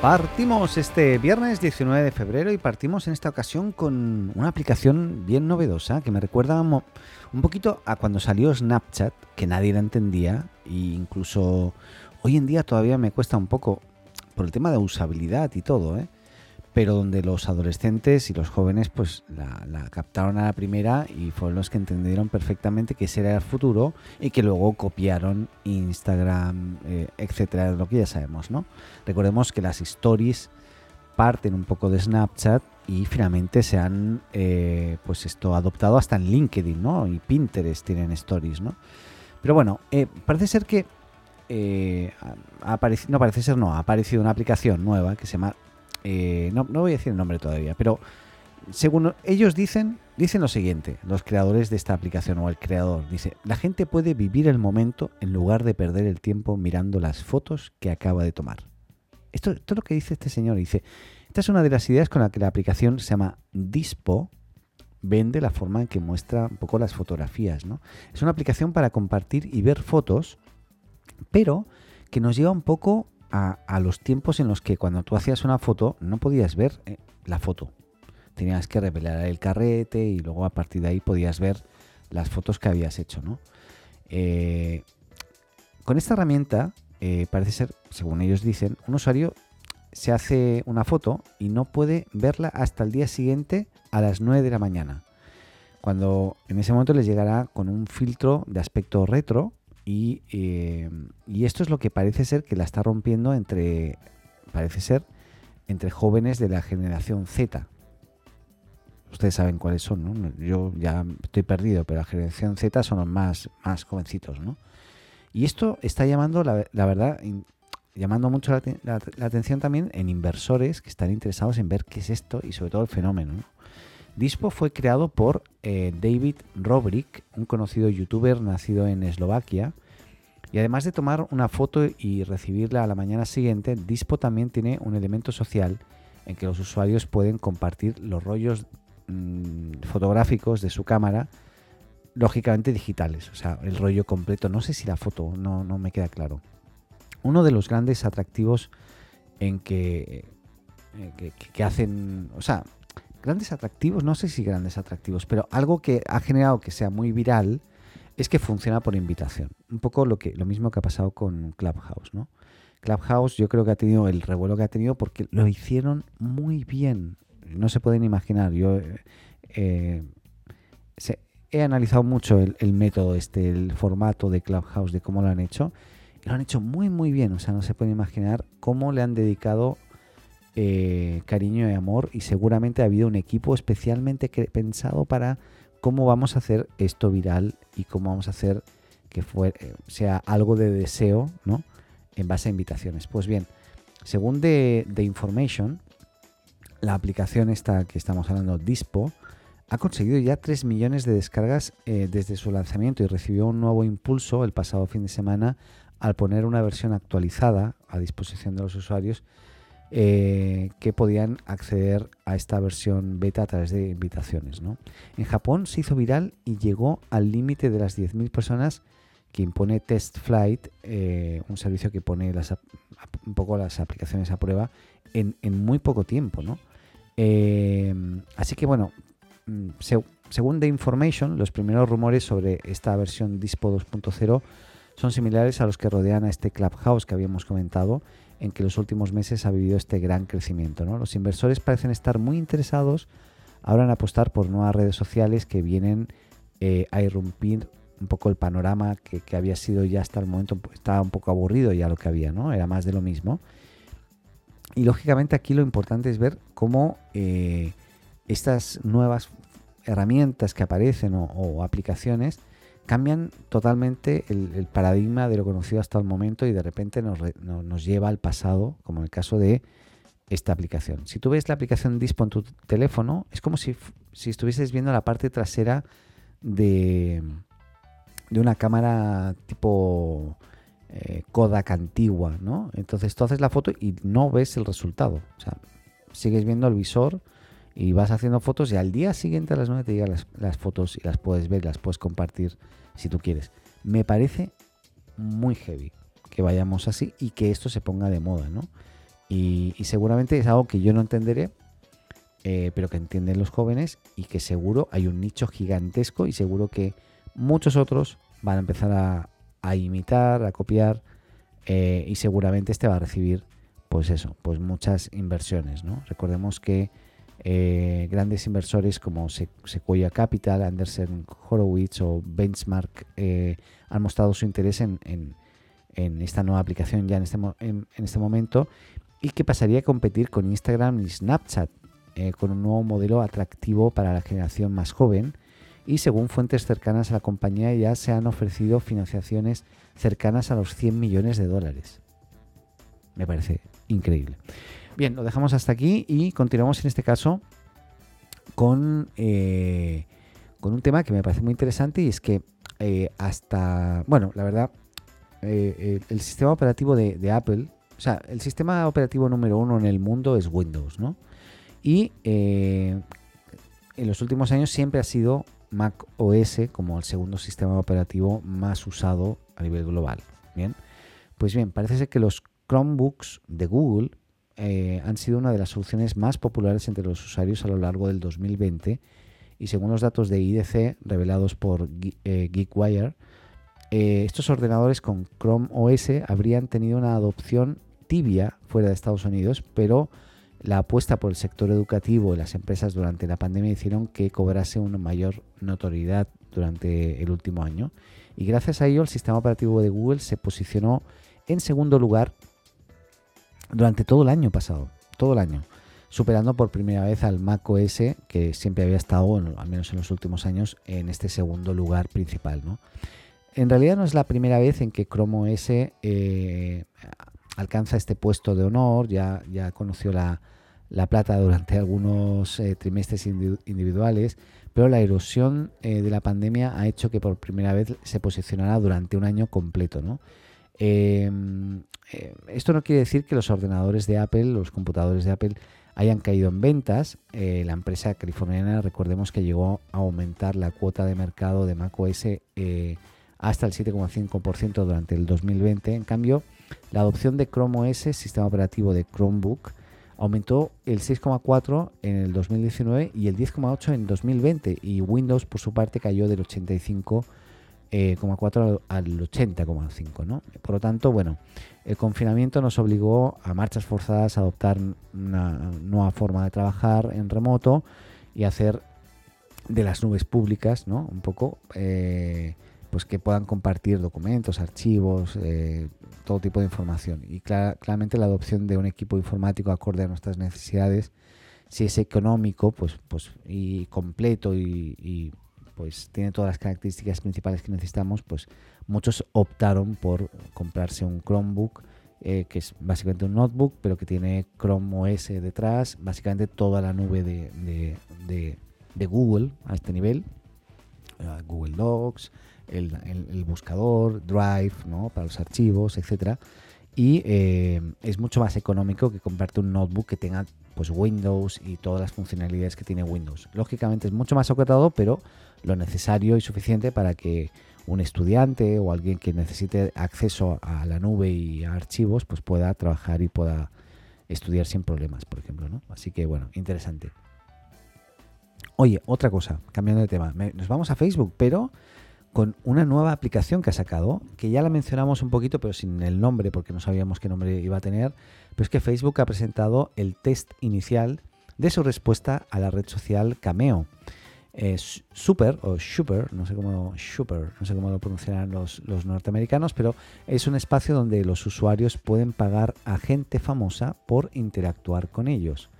Partimos este viernes 19 de febrero y partimos en esta ocasión con una aplicación bien novedosa que me recuerda un poquito a cuando salió Snapchat, que nadie la entendía e incluso hoy en día todavía me cuesta un poco por el tema de usabilidad y todo, ¿eh? Pero donde los adolescentes y los jóvenes pues la, captaron a la primera y fueron los que entendieron perfectamente que ese era el futuro y que luego copiaron Instagram, eh, etcétera, lo que ya sabemos, ¿no? Recordemos que las stories parten un poco de Snapchat y finalmente se han eh, pues esto adoptado hasta en LinkedIn, ¿no? Y Pinterest tienen stories, ¿no? Pero bueno, eh, parece ser que eh, no parece ser, no, ha aparecido una aplicación nueva que se llama eh, no, no voy a decir el nombre todavía, pero según ellos dicen, dicen lo siguiente, los creadores de esta aplicación o el creador, dice, la gente puede vivir el momento en lugar de perder el tiempo mirando las fotos que acaba de tomar. Esto, esto es lo que dice este señor, dice, esta es una de las ideas con la que la aplicación se llama Dispo, vende la forma en que muestra un poco las fotografías, ¿no? Es una aplicación para compartir y ver fotos, pero que nos lleva un poco a, los tiempos en los que cuando tú hacías una foto no podías ver eh, la foto. Tenías que revelar el carrete y luego a partir de ahí podías ver las fotos que habías hecho, ¿no? Eh, con esta herramienta eh, parece ser, según ellos dicen, un usuario se hace una foto y no puede verla hasta el día siguiente a las 9 de la mañana. Cuando en ese momento les llegará con un filtro de aspecto retro y, eh, y esto es lo que parece ser que la está rompiendo entre, parece ser, entre jóvenes de la generación Z. Ustedes saben cuáles son, ¿no? Yo ya estoy perdido, pero la generación Z son los más, más jovencitos, ¿no? Y esto está llamando, la, verdad, llamando mucho la, te- la- la atención también en inversores que están interesados en ver qué es esto y sobre todo el fenómeno, ¿no? Dispo fue creado por eh, David Robrick, un conocido youtuber nacido en Eslovaquia. Y además de tomar una foto y recibirla a la mañana siguiente, Dispo también tiene un elemento social en que los usuarios pueden compartir los rollos mm, fotográficos de su cámara, lógicamente digitales, o sea, el rollo completo. No sé si la foto, no, no me queda claro. Uno de los grandes atractivos en que, eh, que, que- que hacen, o sea, grandes atractivos, no sé si grandes atractivos, pero algo que ha generado que sea muy viral es que funciona por invitación. Un poco lo, que, lo mismo que ha pasado con Clubhouse, ¿no? Clubhouse yo creo que ha tenido el revuelo que ha tenido porque lo hicieron muy bien. No se pueden imaginar. Yo eh, eh, he analizado mucho el, método, este, el formato de Clubhouse, de cómo lo han hecho. Lo han hecho muy, muy bien. O sea, no se pueden imaginar cómo le han dedicado eh, cariño y amor. Y seguramente ha habido un equipo especialmente pensado para cómo vamos a hacer esto viral y cómo vamos a hacer que fue, eh, sea algo de deseo, ¿no? En base a invitaciones. Pues bien, según The, The Information, la aplicación esta que estamos hablando, Dispo, ha conseguido ya 3 millones de descargas eh, desde su lanzamiento y recibió un nuevo impulso el pasado fin de semana al poner una versión actualizada a disposición de los usuarios eh, que podían acceder a esta versión beta a través de invitaciones. En Japón se hizo viral y llegó al límite de las 10.000 personas que impone Test Flight, eh, un servicio que pone un poco las aplicaciones a prueba en, muy poco tiempo. Eh, así que bueno, mm, se- según The Information, los primeros rumores sobre esta versión Dispo 2.0 son similares a los que rodean a este Clubhouse que habíamos comentado, en que los últimos meses ha vivido este gran crecimiento. ¿no? Los inversores parecen estar muy interesados ahora en apostar por nuevas redes sociales que vienen eh, a irrumpir un poco el panorama que, había sido ya hasta el momento, estaba un poco aburrido ya lo que había, ¿no? Era más de lo mismo. Y lógicamente aquí lo importante es ver cómo eh, estas nuevas herramientas que aparecen o aplicaciones cambian totalmente el, paradigma de lo conocido hasta el momento y de repente nos, nos, lleva al pasado, como en el caso de esta aplicación. Si tú ves la aplicación Dispo en tu teléfono, es como si, si estuvieses viendo la parte trasera de, de una cámara tipo eh, Kodak antigua, ¿no? Entonces tú haces la foto y no ves el resultado. O sea, sigues viendo el visor y vas haciendo fotos y al día siguiente a las 9 te llegan las, fotos y las puedes ver, las puedes compartir si tú quieres. Me parece muy heavy que vayamos así y que esto se ponga de moda, ¿no? Y, seguramente es algo que yo no entenderé, eh, pero que entienden los jóvenes y que seguro hay un nicho gigantesco y seguro que muchos otros van a empezar a, imitar, a copiar eh, y seguramente este va a recibir pues eso, pues muchas inversiones, ¿no? Recordemos que eh, grandes inversores como Sequoia Capital, Anderson Horowitz o Benchmark han mostrado su interés en, esta nueva aplicación ya en este, en este momento y que pasaría a competir con Instagram y Snapchat, eh, con un nuevo modelo atractivo para la generación más joven. Y según fuentes cercanas a la compañía ya se han ofrecido financiaciones cercanas a los 100 millones de dólares. Me parece increíble. Bien, lo dejamos hasta aquí y continuamos en este caso con, eh, con un tema que me parece muy interesante y es que eh, hasta, bueno, la verdad, el sistema operativo de Apple o sea, el sistema operativo número uno en el mundo es Windows, ¿no? Y eh, en los últimos años siempre ha sido Mac OS como el segundo sistema operativo más usado a nivel global. Bien, pues bien, parece ser que los Chromebooks de Google eh, han sido una de las soluciones más populares entre los usuarios a lo largo del 2020 y según los datos de IDC revelados por eh, GeekWire, estos ordenadores con Chrome OS habrían tenido una adopción tibia fuera de Estados Unidos, pero la apuesta por el sector educativo y las empresas durante la pandemia hicieron que cobrase una mayor notoriedad durante el último año. Y gracias a ello el sistema operativo de Google se posicionó en segundo lugar durante todo el año pasado, todo el año, superando por primera vez al Mac OS, que siempre había estado, al menos en los últimos años, en este segundo lugar principal. En realidad no es la primera vez en que Chrome OS eh, alcanza este puesto de honor, ya, ya conoció la, plata durante algunos eh, trimestres individuales, pero la erosión eh, de la pandemia ha hecho que por primera vez se posicionara durante un año completo. Em, Em, eh, esto no quiere decir que los ordenadores de Apple, los computadores de Apple, hayan caído en ventas. Eh, la empresa californiana, recordemos que llegó a aumentar la cuota de mercado de macOS eh, hasta el 7,5% durante el 2020. En cambio, la adopción de Chrome OS, sistema operativo de Chromebook, aumentó el 6,4 en el 2019 y el 10,8 en 2020 y Windows por su parte cayó del 85 eh, 80,4 al 80,5. ¿no? Por lo tanto, bueno, el confinamiento nos obligó a marchas forzadas a adoptar una nueva forma de trabajar en remoto y hacer de las nubes públicas, ¿no? Un poco, eh, pues que puedan compartir documentos, archivos, eh, todo tipo de información. Y clar, claramente la adopción de un equipo informático acorde a nuestras necesidades, si es económico, pues, pues y completo y pues tiene todas las características principales que necesitamos, pues muchos optaron por comprarse un Chromebook, eh, que es básicamente un notebook, pero que tiene Chrome OS detrás, básicamente toda la nube de, de, Google a este nivel, eh, Google Docs, el, buscador, Drive, ¿no? para los archivos, etcétera. Y eh, es mucho más económico que comprarte un notebook que tenga pues Windows y todas las funcionalidades que tiene Windows. Lógicamente es mucho más acotado, pero lo necesario y suficiente para que un estudiante o alguien que necesite acceso a la nube y a archivos, pues pueda trabajar y pueda estudiar sin problemas, por ejemplo, ¿no? Así que bueno, interesante. Oye, otra cosa, cambiando de tema, nos vamos a Facebook, pero con una nueva aplicación que ha sacado, que ya la mencionamos un poquito, pero sin el nombre, porque no sabíamos qué nombre iba a tener, pero es que Facebook ha presentado el test inicial de su respuesta a la red social Cameo. Super o Super, no sé cómo Super, no sé cómo lo pronunciarán los, los, norteamericanos, pero es un espacio donde los usuarios pueden pagar a gente famosa por interactuar con ellos.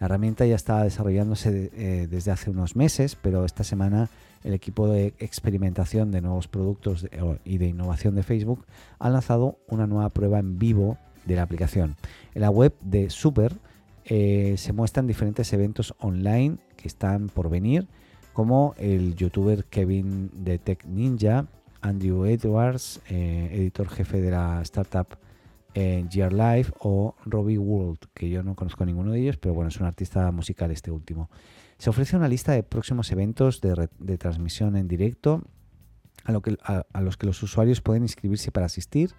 La herramienta ya estaba desarrollándose eh, desde hace unos meses, pero esta semana el equipo de experimentación de nuevos productos y de innovación de Facebook ha lanzado una nueva prueba en vivo de la aplicación. En la web de Super eh, se muestran diferentes eventos online que están por venir, como el youtuber Kevin de Tech Ninja, Andrew Edwards, eh, editor jefe de la startup eh, Gear Life, o Robbie World, que yo no conozco ninguno de ellos, pero bueno, es un artista musical este último. Se ofrece una lista de próximos eventos de, transmisión en directo a los que los usuarios pueden inscribirse para asistir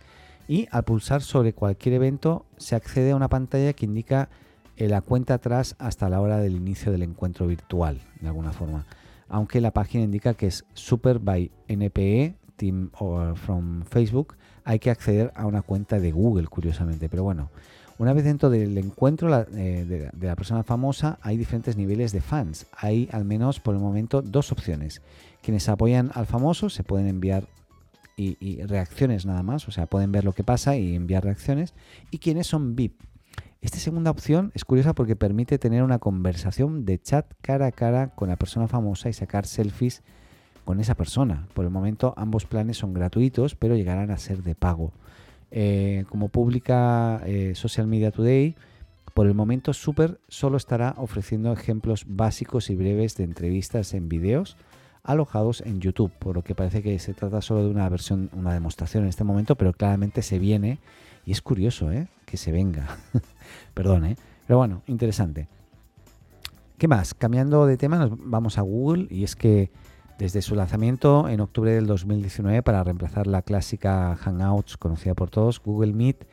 y al pulsar sobre cualquier evento se accede a una pantalla que indica eh, la cuenta atrás hasta la hora del inicio del encuentro virtual, de alguna forma. Aunque la página indica que es Super by NPE Team from Facebook, hay que acceder a una cuenta de Google, curiosamente. Pero bueno, una vez dentro del encuentro eh, de, de, la persona famosa, hay diferentes niveles de fans. Hay al menos por el momento dos opciones. Quienes apoyan al famoso se pueden enviar y, reacciones nada más, o sea, pueden ver lo que pasa y enviar reacciones. Y quienes son VIP. Esta segunda opción es curiosa porque permite tener una conversación de chat cara a cara con la persona famosa y sacar selfies con esa persona. Por el momento ambos planes son gratuitos, pero llegarán a ser de pago. Eh, como publica eh, Social Media Today, por el momento Super solo estará ofreciendo ejemplos básicos y breves de entrevistas en videos alojados en YouTube, por lo que parece que se trata solo de una versión, una demostración en este momento, pero claramente se viene y es curioso ¿eh? Que se venga. Perdón, ¿eh? pero bueno, interesante. ¿Qué más? Cambiando de tema, nos vamos a Google y es que desde su lanzamiento en octubre del 2019 para reemplazar la clásica Hangouts conocida por todos, Google Meet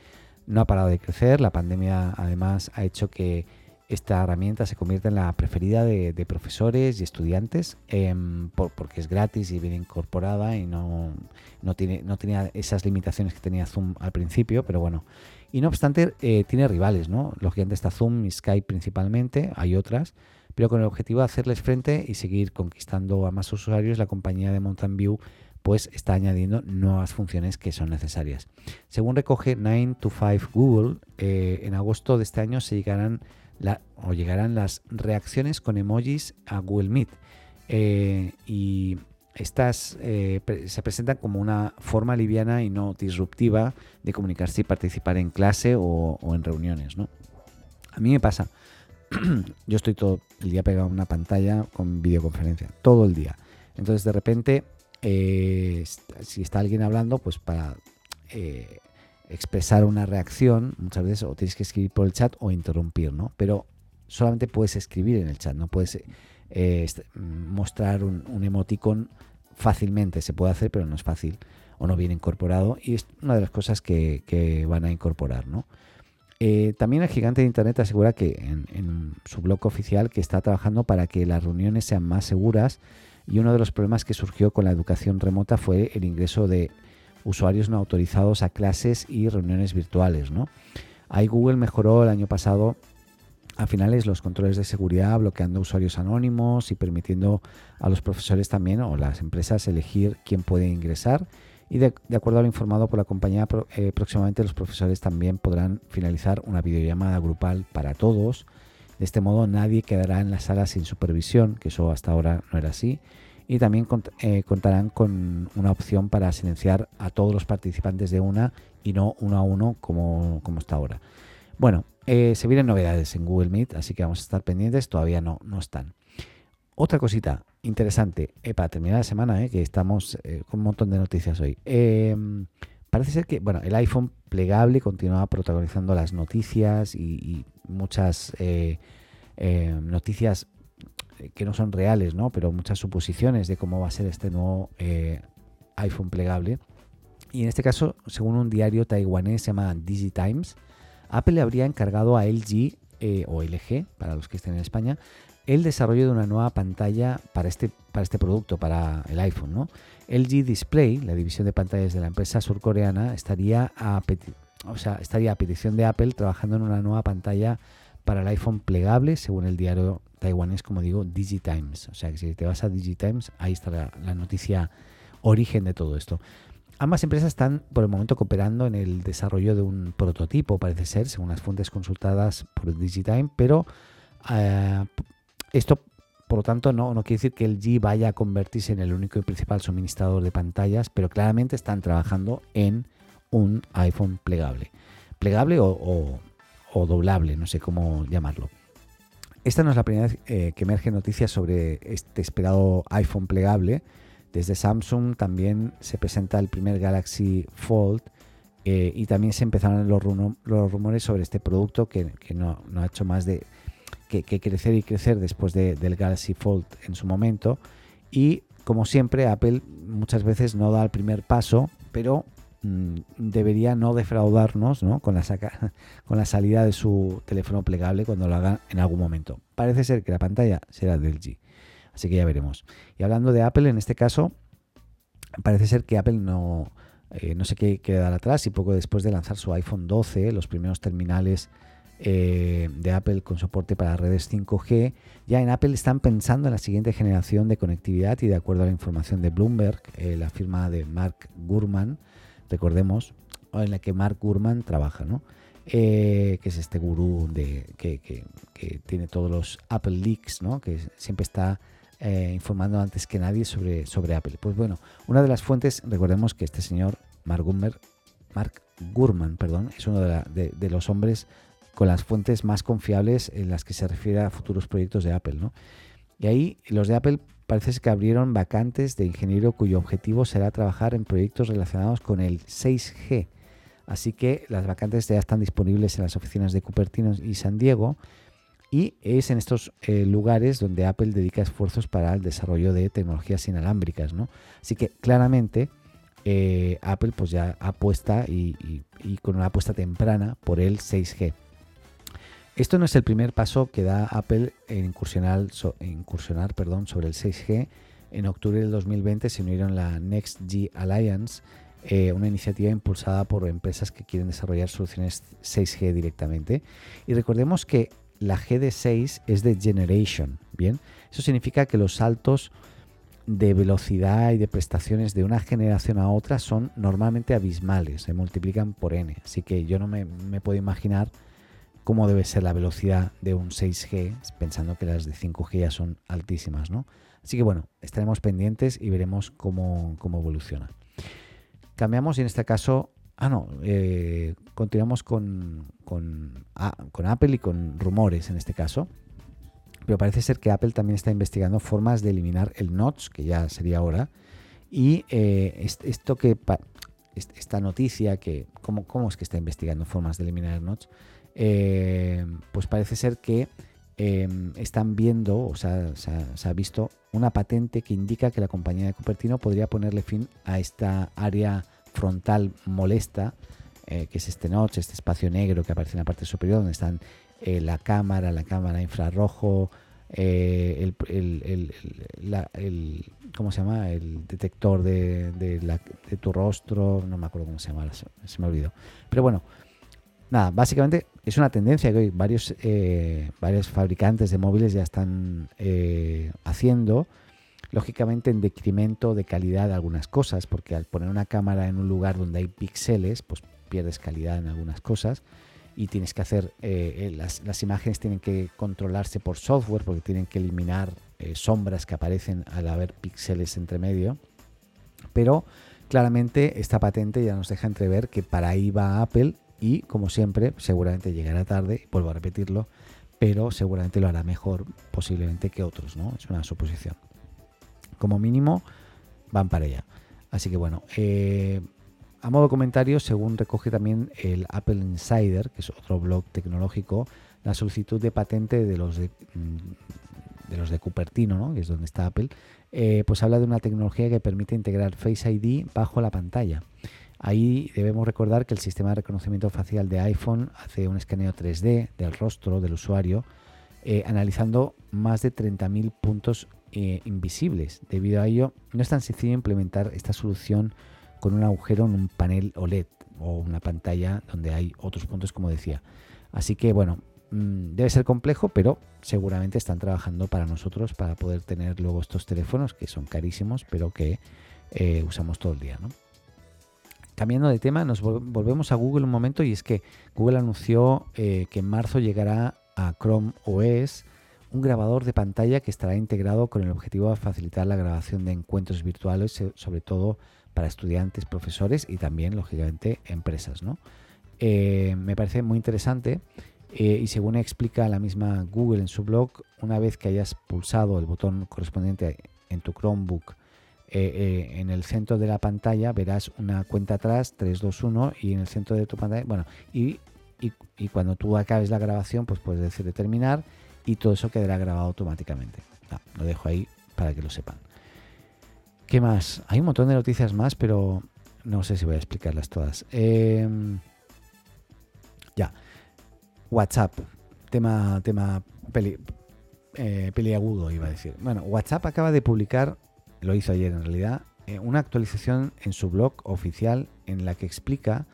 no ha parado de crecer. La pandemia además ha hecho que esta herramienta se convierte en la preferida de, profesores y estudiantes em, porque es gratis y bien incorporada y no, no, tiene, no tenía esas limitaciones que tenía Zoom al principio, pero bueno. Y no obstante, eh, tiene rivales, ¿no? Lógicamente está Zoom y Skype principalmente, hay otras, pero con el objetivo de hacerles frente y seguir conquistando a más usuarios, la compañía de Mountain View pues está añadiendo nuevas funciones que son necesarias. Según recoge 9 to 5 Google, eh, en agosto de este año se llegarán o llegarán las reacciones con emojis a Google Meet. Eh, y estas eh, se presentan como una forma liviana y no disruptiva de comunicarse y participar en clase o, en reuniones. ¿no? A mí me pasa, yo estoy todo el día pegado a una pantalla con videoconferencia, todo el día. Entonces de repente, eh, si está alguien hablando, pues para expresar una reacción, muchas veces o tienes que escribir por el chat o interrumpir, ¿no? Pero solamente puedes escribir en el chat, no puedes eh, mostrar un, emoticon fácilmente, se puede hacer, pero no es fácil o no viene incorporado y es una de las cosas que, van a incorporar, ¿no? Eh, también el gigante de Internet asegura que en, en, su blog oficial que está trabajando para que las reuniones sean más seguras y uno de los problemas que surgió con la educación remota fue el ingreso de usuarios no autorizados a clases y reuniones virtuales. ¿no? Ahí Google mejoró el año pasado a finales los controles de seguridad, bloqueando usuarios anónimos y permitiendo a los profesores también o las empresas elegir quién puede ingresar. Y de, acuerdo a lo informado por la compañía, eh, próximamente los profesores también podrán finalizar una videollamada grupal para todos. De este modo nadie quedará en la sala sin supervisión, que eso hasta ahora no era así y también eh, contarán con una opción para silenciar a todos los participantes de una y no uno a uno como, como está ahora. Bueno, eh, se vienen novedades en Google Meet, así que vamos a estar pendientes, todavía no, no están. Otra cosita interesante, eh, para terminar la semana, que estamos con un montón de noticias hoy. Em, parece ser que bueno, el iPhone plegable continúa protagonizando las noticias y, muchas noticias que no son reales, ¿no? Pero muchas suposiciones de cómo va a ser este nuevo eh, iPhone plegable. Y en este caso, según un diario taiwanés se llama DigiTimes, Apple le habría encargado a LG eh, o LG, para los que estén en España, el desarrollo de una nueva pantalla para este, para este producto, para el iPhone. ¿no? LG Display, la división de pantallas de la empresa surcoreana, estaría a, o sea, estaría a petición de Apple trabajando en una nueva pantalla para el iPhone plegable, según el diario taiwanés, como digo, DigiTimes. O sea que si te vas a DigiTimes, ahí está la, noticia origen de todo esto. Ambas empresas están por el momento cooperando en el desarrollo de un prototipo, parece ser, según las fuentes consultadas por DigiTime, pero eh, esto por lo tanto, no, quiere decir que el G vaya a convertirse en el único y principal suministrador de pantallas, pero claramente están trabajando en un iPhone plegable. Plegable o, doblable, no sé cómo llamarlo. Esta no es la primera vez eh, que emerge noticias sobre este esperado iPhone plegable. Desde Samsung también se presenta el primer Galaxy Fold eh, y también se empezaron los, rumores sobre este producto que, no, ha hecho más de que, crecer y crecer después del Galaxy Fold en su momento. Y como siempre, Apple muchas veces no da el primer paso, pero mm, debería no defraudarnos Con, la con la salida de su teléfono plegable cuando lo haga en algún momento. Parece ser que la pantalla será del G. Así que ya veremos. Y hablando de Apple, en este caso, parece ser que Apple no, eh, no sé qué quedar atrás y poco después de lanzar su iPhone 12, los primeros terminales eh, de Apple con soporte para redes 5G, ya en Apple están pensando en la siguiente generación de conectividad y de acuerdo a la información de Bloomberg, eh, la firma de Mark Gurman, recordemos, en la que Mark Gurman trabaja, ¿no? Eh, que es este gurú de, que, tiene todos los Apple Leaks, ¿no? que siempre está informando antes que nadie sobre, sobre Apple. Pues bueno, una de las fuentes, recordemos que este señor Mark Gurman, Mark Gurman perdón, es uno de, de los hombres con las fuentes más confiables en las que se refiere a futuros proyectos de Apple. ¿no? Y ahí los de Apple parece que abrieron vacantes de ingeniero cuyo objetivo será trabajar en proyectos relacionados con el 6G. Así que las vacantes ya están disponibles en las oficinas de Cupertino y San Diego. Y es en estos eh, lugares donde Apple dedica esfuerzos para el desarrollo de tecnologías inalámbricas. ¿no? Así que claramente eh, Apple pues ya apuesta y, con una apuesta temprana por el 6G. Esto no es el primer paso que da Apple en incursionar, sobre el 6G. En octubre del 2020 se unieron la Next G Alliance, eh, una iniciativa impulsada por empresas que quieren desarrollar soluciones 6G directamente. Y recordemos que la G de 6 es de Generation, ¿bien? Eso significa que los saltos de velocidad y de prestaciones de una generación a otra son normalmente abismales, se multiplican por n. Así que yo no me, puedo imaginar cómo debe ser la velocidad de un 6G, pensando que las de 5G ya son altísimas, ¿no? Así que bueno, estaremos pendientes y veremos cómo, evoluciona. Cambiamos y en este caso, ah no, eh, continuamos con, con, Apple y con rumores en este caso. Pero parece ser que Apple también está investigando formas de eliminar el notch, que ya sería hora. Y eh, esto que esta noticia que cómo, cómo es que está investigando formas de eliminar el notch eh, pues parece ser que em, están viendo, o sea, se ha, visto una patente que indica que la compañía de Cupertino podría ponerle fin a esta área frontal molesta, eh, que es este notch, este espacio negro que aparece en la parte superior, donde están eh, la cámara, la cámara infrarrojo, el, ¿cómo se llama? El detector de, de, tu rostro, no me acuerdo cómo se llama, se me olvidó. Pero bueno, nada, básicamente es una tendencia que hoy varios, eh, varios fabricantes de móviles ya están eh, haciendo, lógicamente en decremento de calidad de algunas cosas, porque al poner una cámara en un lugar donde hay píxeles, pues pierdes calidad en algunas cosas y tienes que hacer, eh, las, las, imágenes tienen que controlarse por software porque tienen que eliminar sombras que aparecen al haber píxeles entre medio, pero claramente esta patente ya nos deja entrever que para ahí va Apple y como siempre seguramente llegará tarde, vuelvo a repetirlo, pero seguramente lo hará mejor posiblemente que otros, ¿no? Es una suposición. Como mínimo van para allá. Así que bueno, eh, a modo comentario, según recoge también el Apple Insider, que es otro blog tecnológico, la solicitud de patente de los de, mm, los de Cupertino, ¿no? que es donde está Apple, eh, pues habla de una tecnología que permite integrar Face ID bajo la pantalla. Ahí debemos recordar que el sistema de reconocimiento facial de iPhone hace un escaneo 3D del rostro del usuario, eh, analizando más de 30.000 puntos eh, invisibles. Debido a ello, no es tan sencillo implementar esta solución con un agujero en un panel OLED o una pantalla donde hay otros puntos, como decía. Así que, bueno, mm, debe ser complejo, pero seguramente están trabajando para nosotros para poder tener luego estos teléfonos que son carísimos, pero que eh, usamos todo el día, ¿no? Cambiando de tema, nos volvemos a Google un momento y es que Google anunció eh, que en marzo llegará a Chrome OS un grabador de pantalla que estará integrado con el objetivo de facilitar la grabación de encuentros virtuales, eh, sobre todo para estudiantes, profesores y también, lógicamente, empresas. Eh, me parece muy interesante eh, y según explica la misma Google en su blog, una vez que hayas pulsado el botón correspondiente en tu Chromebook en el centro de la pantalla verás una cuenta atrás 321 y en el centro de tu pantalla bueno y, y, cuando tú acabes la grabación pues puedes decir terminar y todo eso quedará grabado automáticamente. Ah, lo dejo ahí para que lo sepan. ¿Qué más? Hay un montón de noticias más, pero no sé si voy a explicarlas todas. Em, ya. WhatsApp. Tema, tema peli, eh, peliagudo, iba a decir. Bueno, WhatsApp acaba de publicar, lo hizo ayer en realidad, eh, una actualización en su blog oficial en la que explica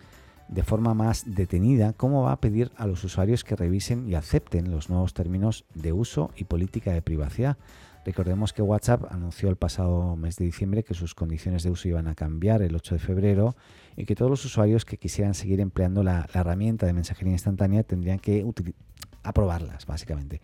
de forma más detenida cómo va a pedir a los usuarios que revisen y acepten los nuevos términos de uso y política de privacidad. Recordemos que WhatsApp anunció el pasado mes de diciembre que sus condiciones de uso iban a cambiar el 8 de febrero y que todos los usuarios que quisieran seguir empleando la, herramienta de mensajería instantánea tendrían que aprobarlas, básicamente.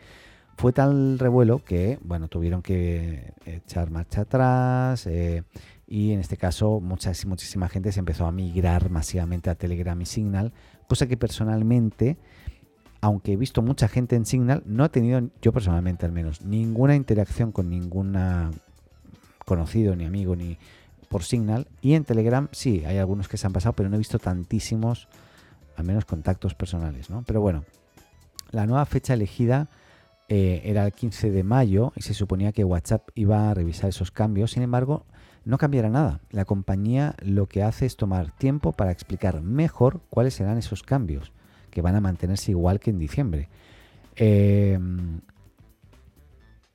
Fue tal revuelo que, bueno, tuvieron que echar marcha atrás, eh, y en este caso mucha, muchísima gente se empezó a migrar masivamente a Telegram y Signal, cosa que personalmente, aunque he visto mucha gente en Signal, no he tenido, yo personalmente al menos, ninguna interacción con ninguna conocido, ni amigo, ni por Signal. Y en Telegram sí, hay algunos que se han pasado, pero no he visto tantísimos, al menos contactos personales, ¿no? Pero bueno, la nueva fecha elegida eh, era el 15 de mayo y se suponía que WhatsApp iba a revisar esos cambios. Sin embargo, no cambiará nada. La compañía lo que hace es tomar tiempo para explicar mejor cuáles serán esos cambios, que van a mantenerse igual que en diciembre. Em,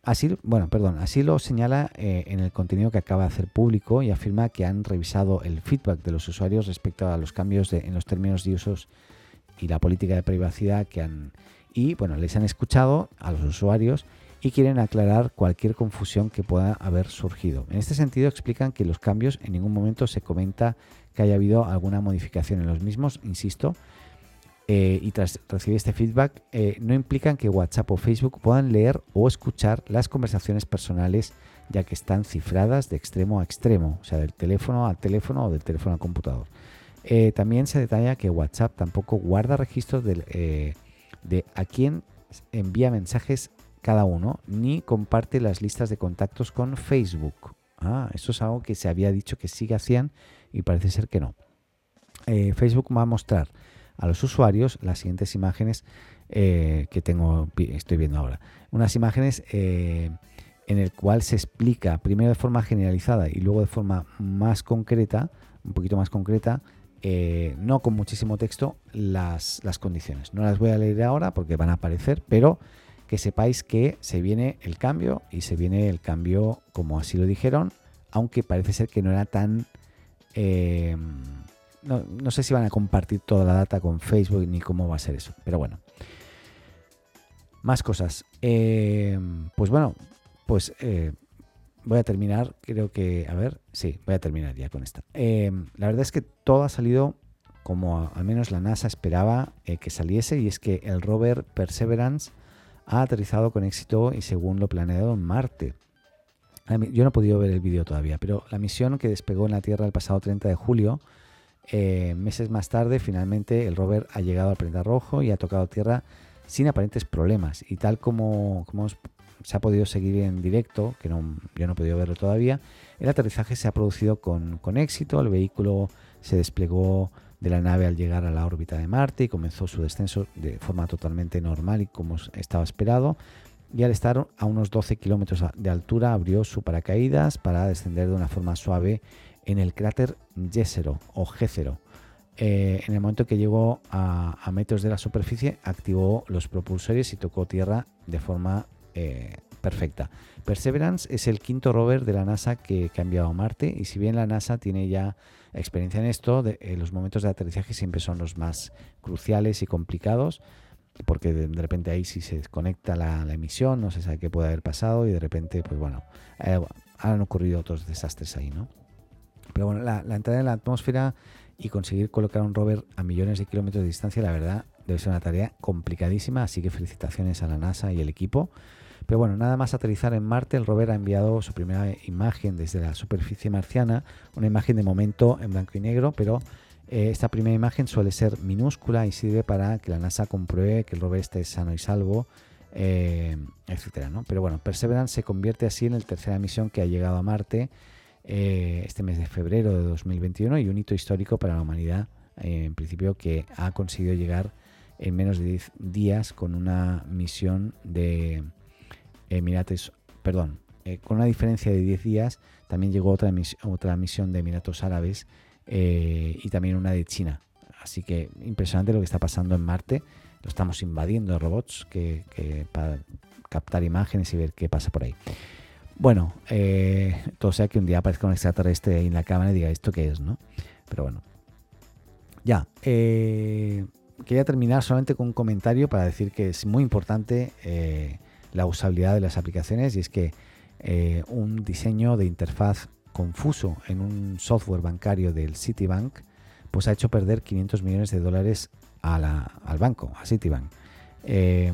así, bueno, perdón, así lo señala eh, en el contenido que acaba de hacer público y afirma que han revisado el feedback de los usuarios respecto a los cambios en los términos de usos y la política de privacidad que han y bueno, les han escuchado a los usuarios y quieren aclarar cualquier confusión que pueda haber surgido. En este sentido explican que los cambios en ningún momento se comenta que haya habido alguna modificación en los mismos, insisto, eh, y tras recibir este feedback eh, no implican que WhatsApp o Facebook puedan leer o escuchar las conversaciones personales ya que están cifradas de extremo a extremo, o sea, del teléfono al teléfono o del teléfono al computador. Eh, también se detalla que WhatsApp tampoco guarda registros de, de a quién envía mensajes cada uno, ni comparte las listas de contactos con Facebook. Ah, eso es algo que se había dicho que sí que hacían y parece ser que no. Eh, Facebook va a mostrar a los usuarios las siguientes imágenes eh, que tengo, estoy viendo ahora. Unas imágenes eh, en el cual se explica primero de forma generalizada y luego de forma más concreta, un poquito más concreta, no con muchísimo texto, las, las condiciones. No las voy a leer ahora porque van a aparecer, pero que sepáis que se viene el cambio y se viene el cambio como así lo dijeron, aunque parece ser que no era tan... Eh, no, sé si van a compartir toda la data con Facebook ni cómo va a ser eso, pero bueno. Más cosas. Eh, pues bueno, pues eh, voy a terminar, creo que, a ver, sí, voy a terminar ya con esta. la verdad es que todo ha salido como al menos la NASA esperaba que saliese y es que el rover Perseverance ha aterrizado con éxito y según lo planeado en Marte. Yo no he podido ver el vídeo todavía, pero la misión que despegó en la Tierra el pasado 30 de julio, eh, meses más tarde, finalmente el rover ha llegado al planeta rojo y ha tocado Tierra sin aparentes problemas. Y tal como, se ha podido seguir en directo, que yo no he podido verlo todavía, el aterrizaje se ha producido con éxito, el vehículo se desplegó de la nave al llegar a la órbita de Marte y comenzó su descenso de forma totalmente normal y como estaba esperado. Y al estar a unos 12 kilómetros de altura abrió su paracaídas para descender de una forma suave en el cráter Jezero o Gécero. Eh, en el momento que llegó a, metros de la superficie, activó los propulsores y tocó tierra de forma eh, perfecta. Perseverance es el quinto rover de la NASA que, ha enviado a Marte y si bien la NASA tiene ya experiencia en esto, eh, los momentos de aterrizaje siempre son los más cruciales y complicados, porque de, repente ahí si se desconecta la, emisión, no se sabe qué puede haber pasado y de repente, pues bueno, eh, han ocurrido otros desastres ahí, ¿no? Pero bueno, la, entrada en la atmósfera y conseguir colocar un rover a millones de kilómetros de distancia, la verdad, debe ser una tarea complicadísima, así que felicitaciones a la NASA y el equipo. Pero bueno, nada más aterrizar en Marte, el rover ha enviado su primera imagen desde la superficie marciana, una imagen de momento en blanco y negro, pero eh, esta primera imagen suele ser minúscula y sirve para que la NASA compruebe que el rover esté sano y salvo, eh, etcétera. ¿no? Pero bueno, Perseverance se convierte así en la tercera misión que ha llegado a Marte eh, este mes de febrero de 2021 y un hito histórico para la humanidad, en principio que ha conseguido llegar en menos de 10 días con una misión de Emirates, perdón, eh, con una diferencia de 10 días, también llegó otra, otra misión de Emiratos Árabes eh, y también una de China. Así que impresionante lo que está pasando en Marte. Lo estamos invadiendo robots que, para captar imágenes y ver qué pasa por ahí. Bueno, eh, todo sea que un día aparezca un extraterrestre ahí en la cámara y diga esto qué es, ¿no? Pero bueno. Ya, quería terminar solamente con un comentario para decir que es muy importante la usabilidad de las aplicaciones y es que eh, un diseño de interfaz confuso en un software bancario del Citibank pues ha hecho perder 500 millones de dólares al banco, a Citibank. Eh,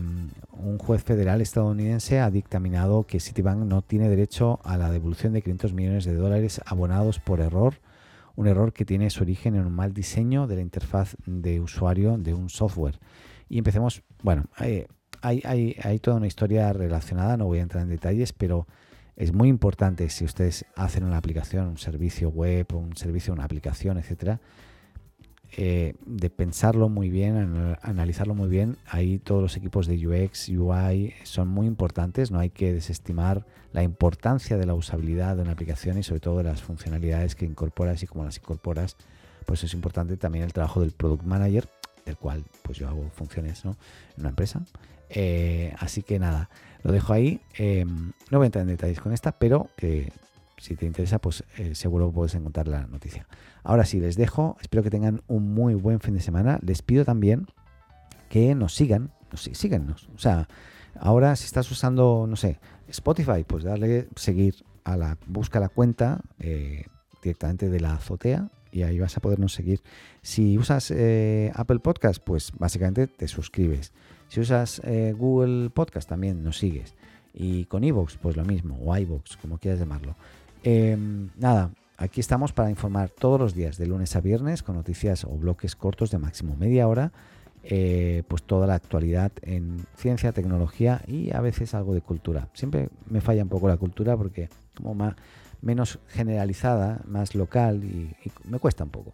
un juez federal estadounidense ha dictaminado que Citibank no tiene derecho a la devolución de 500 millones de dólares abonados por error, un error que tiene su origen en un mal diseño de la interfaz de usuario de un software. Y empecemos, bueno, eh, hay, toda una historia relacionada, no voy a entrar en detalles, pero es muy importante si ustedes hacen una aplicación, un servicio web, un servicio, una aplicación, etcétera, eh, de pensarlo muy bien, analizarlo muy bien. Ahí todos los equipos de UX, UI son muy importantes. No hay que desestimar la importancia de la usabilidad de una aplicación y sobre todo de las funcionalidades que incorporas y cómo las incorporas. Pues es importante también el trabajo del product manager, del cual pues yo hago funciones en una empresa. Eh, así que nada, lo dejo ahí. Em, no voy a entrar en detalles con esta, pero que si te interesa, pues eh, seguro puedes encontrar la noticia. Ahora sí, les dejo. Espero que tengan un muy buen fin de semana. Les pido también que nos sigan. Nos, síganos. O sea, ahora si estás usando, no sé, Spotify, pues darle seguir a la, busca la cuenta eh, directamente de la azotea y ahí vas a podernos seguir. Si usas Apple Podcast, pues básicamente te suscribes. Si usas eh, Google Podcast también nos sigues. Y con iVoox, pues lo mismo, o iVoox, como quieras llamarlo. Em, nada, aquí estamos para informar todos los días, de lunes a viernes, con noticias o bloques cortos de máximo media hora. Eh, pues toda la actualidad en ciencia, tecnología y a veces algo de cultura. Siempre me falla un poco la cultura porque como más, menos generalizada, más local y me cuesta un poco.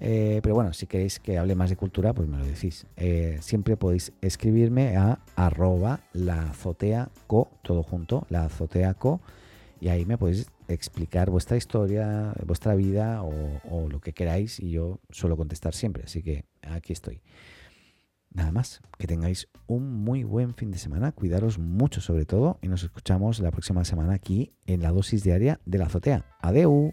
Eh, pero bueno, si queréis que hable más de cultura, pues me lo decís. Eh, siempre podéis escribirme a arroba la todo junto, la co, y ahí me podéis explicar vuestra historia, vuestra vida o, lo que queráis y yo suelo contestar siempre, así que aquí estoy. Nada más, que tengáis un muy buen fin de semana, cuidaros mucho sobre todo y nos escuchamos la próxima semana aquí en la dosis diaria de la azotea. Adeu.